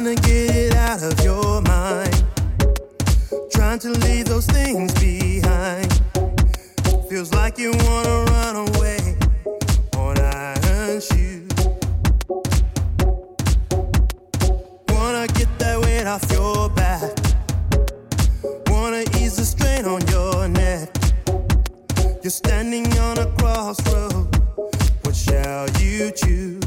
Trying to get it out of your mind. Trying to leave those things behind. Feels like you wanna run away on iron shoes. Wanna get that weight off your back. Wanna ease the strain on your neck. You're standing on a crossroad. What shall you choose?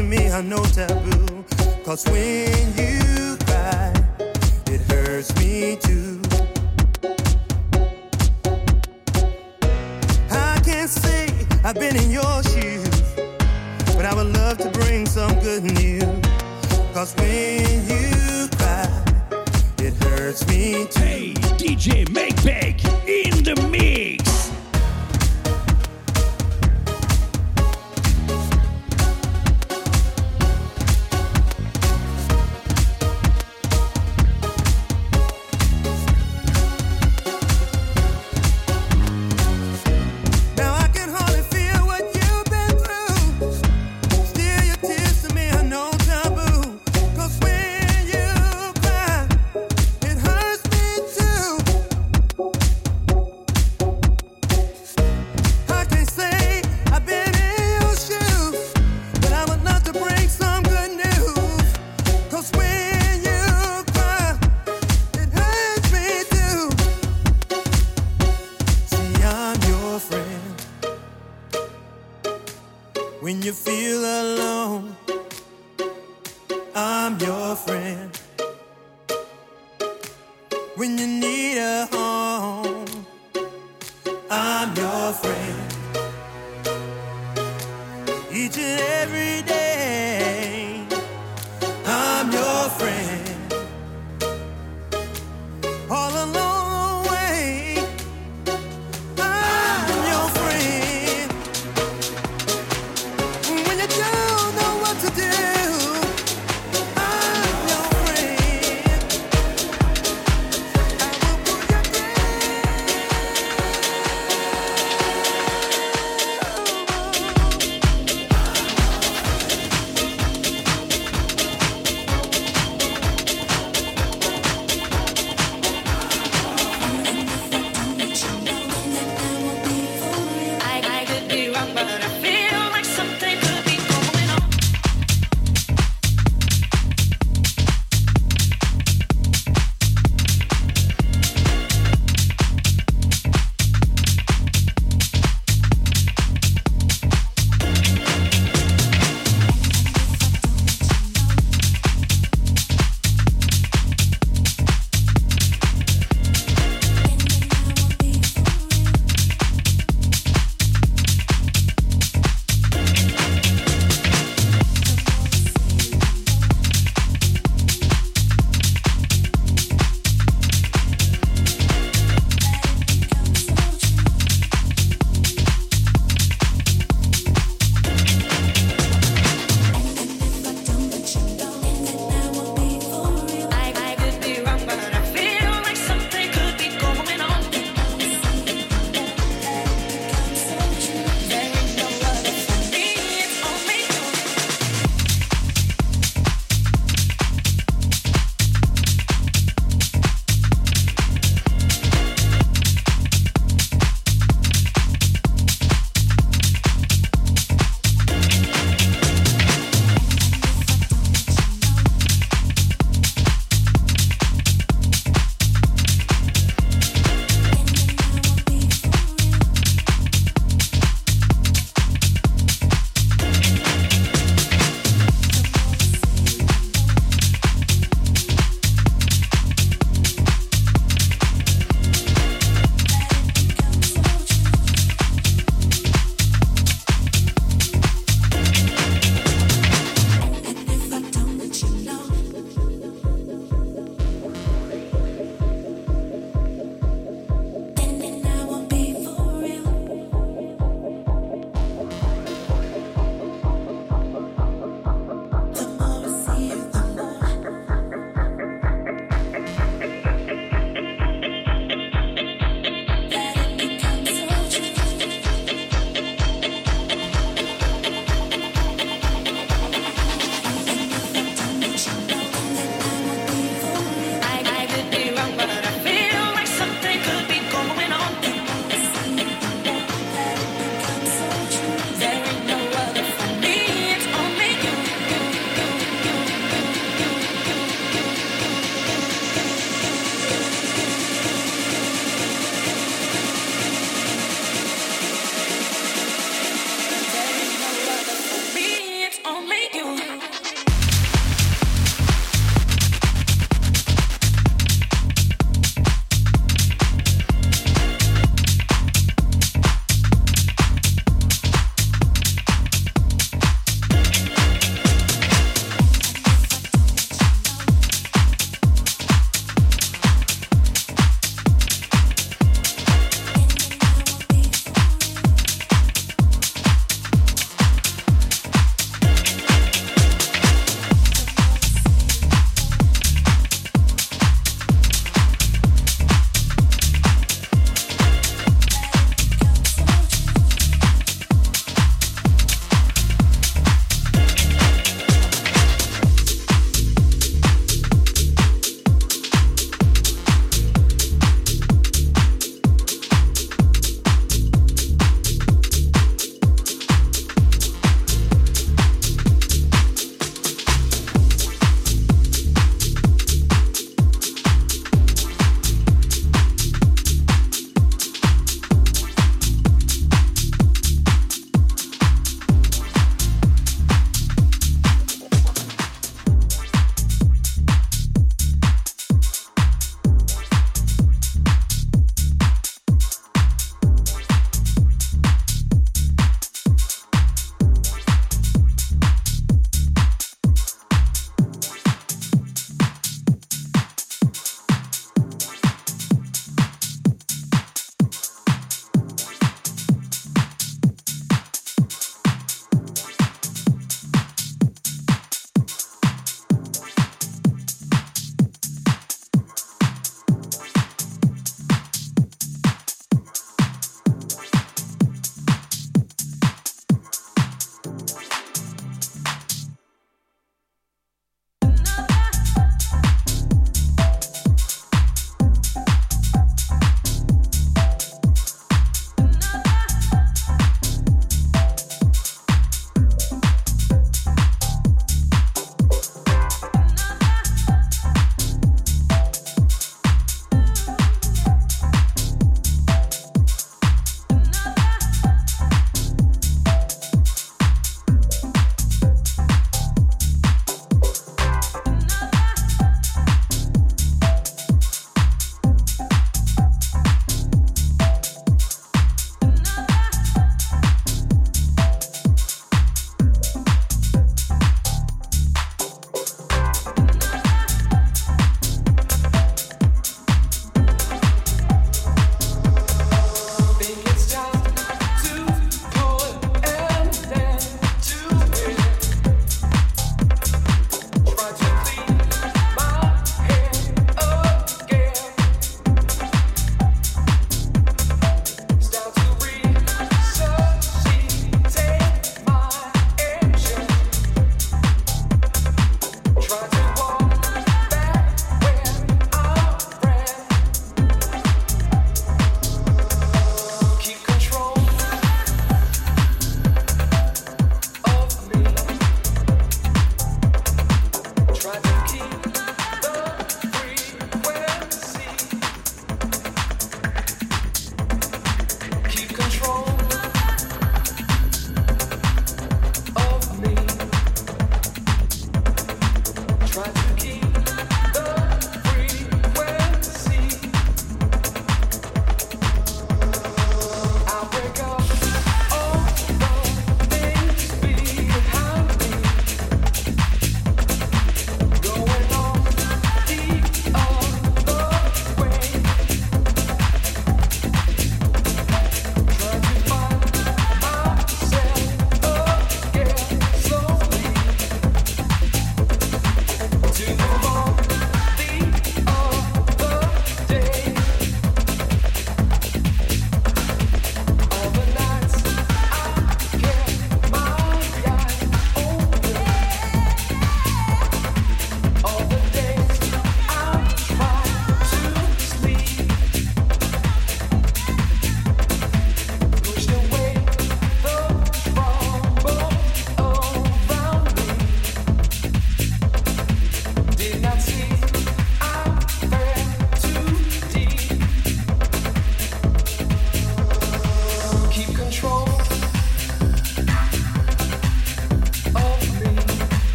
To me are no taboo. Cause when you cry, it hurts me too. I can't say I've been in your shoes, but I would love to bring some good news. Cause when you cry, it hurts me too. Hey, DJ Meg Beg in the mix.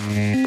Bye.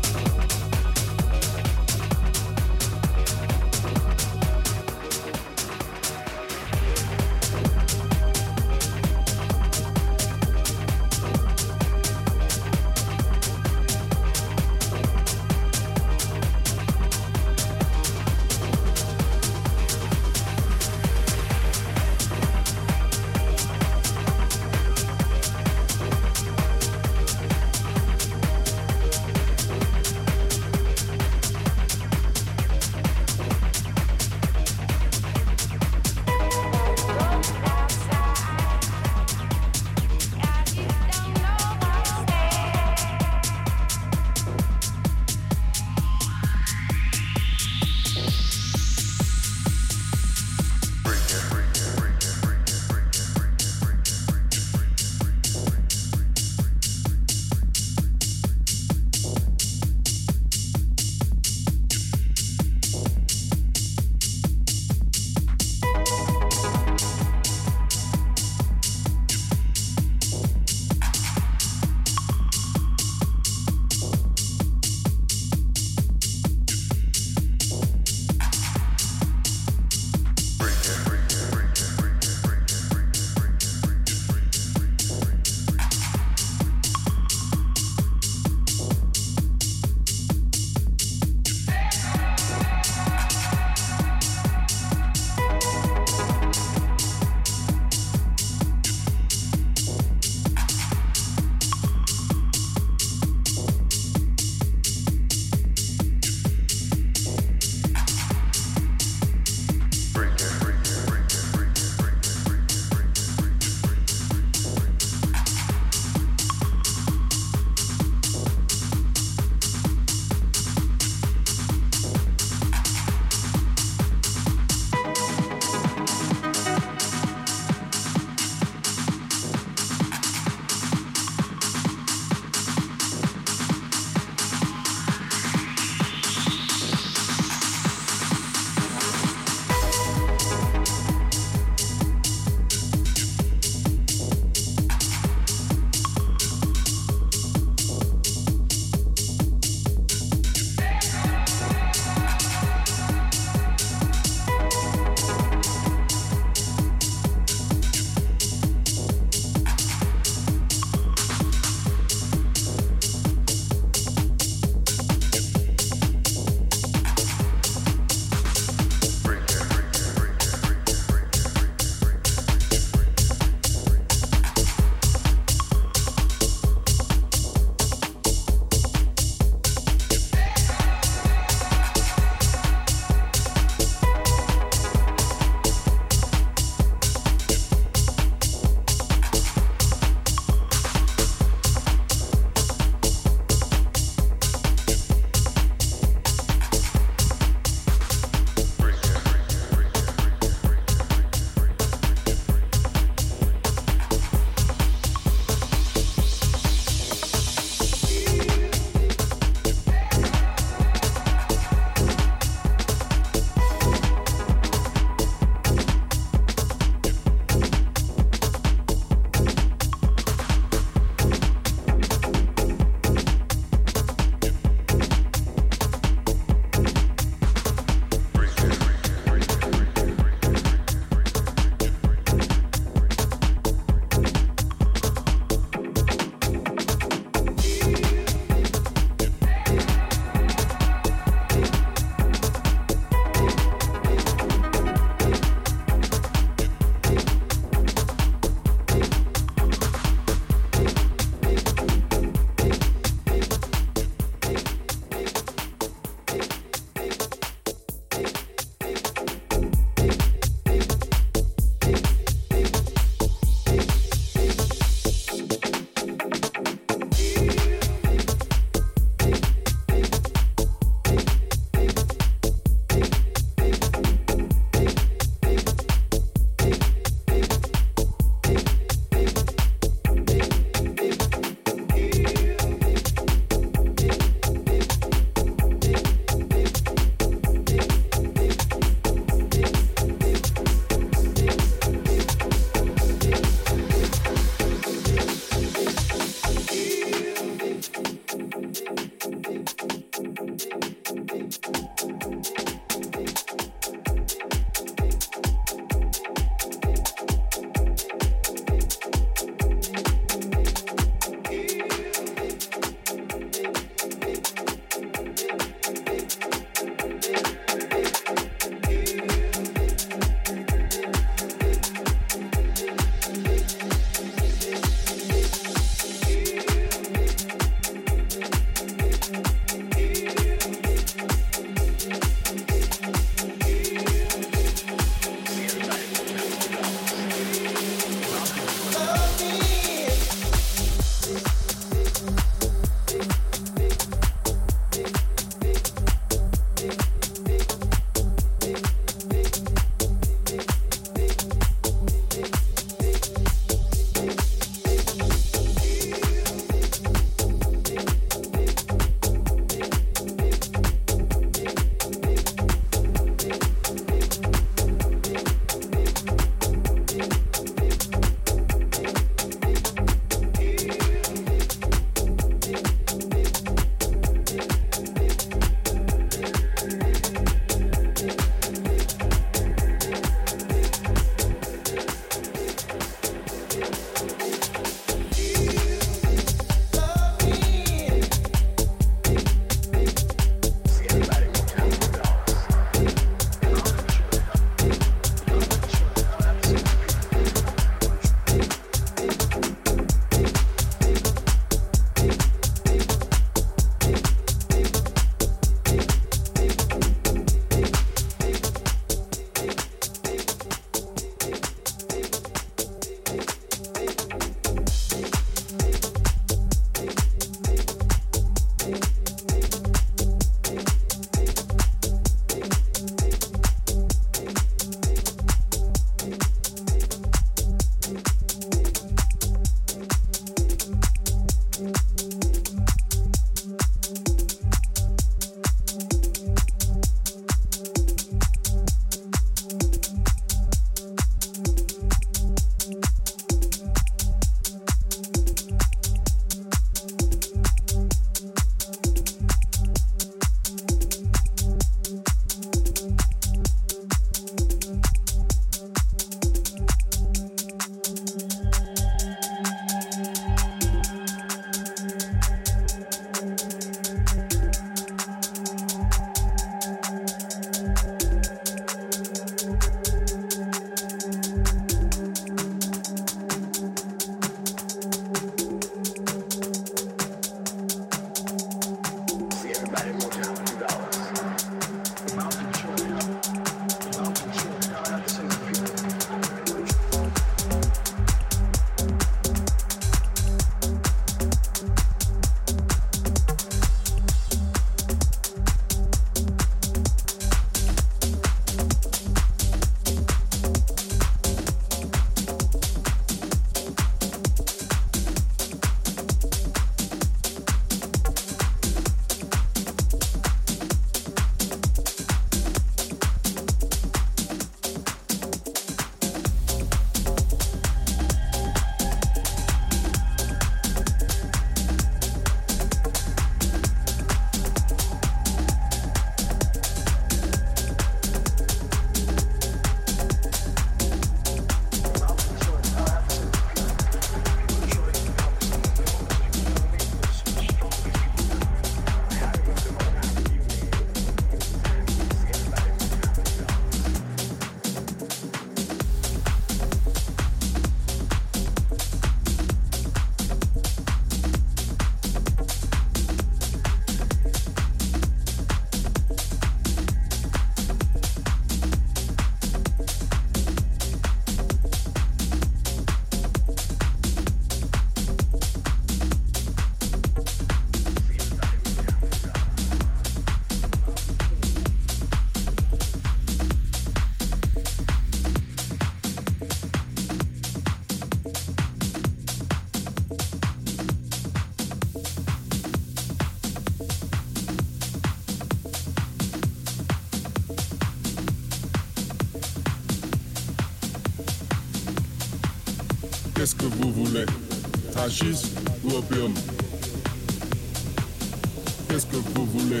Qu'est-ce que vous voulez?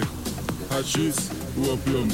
Hachis ou opium?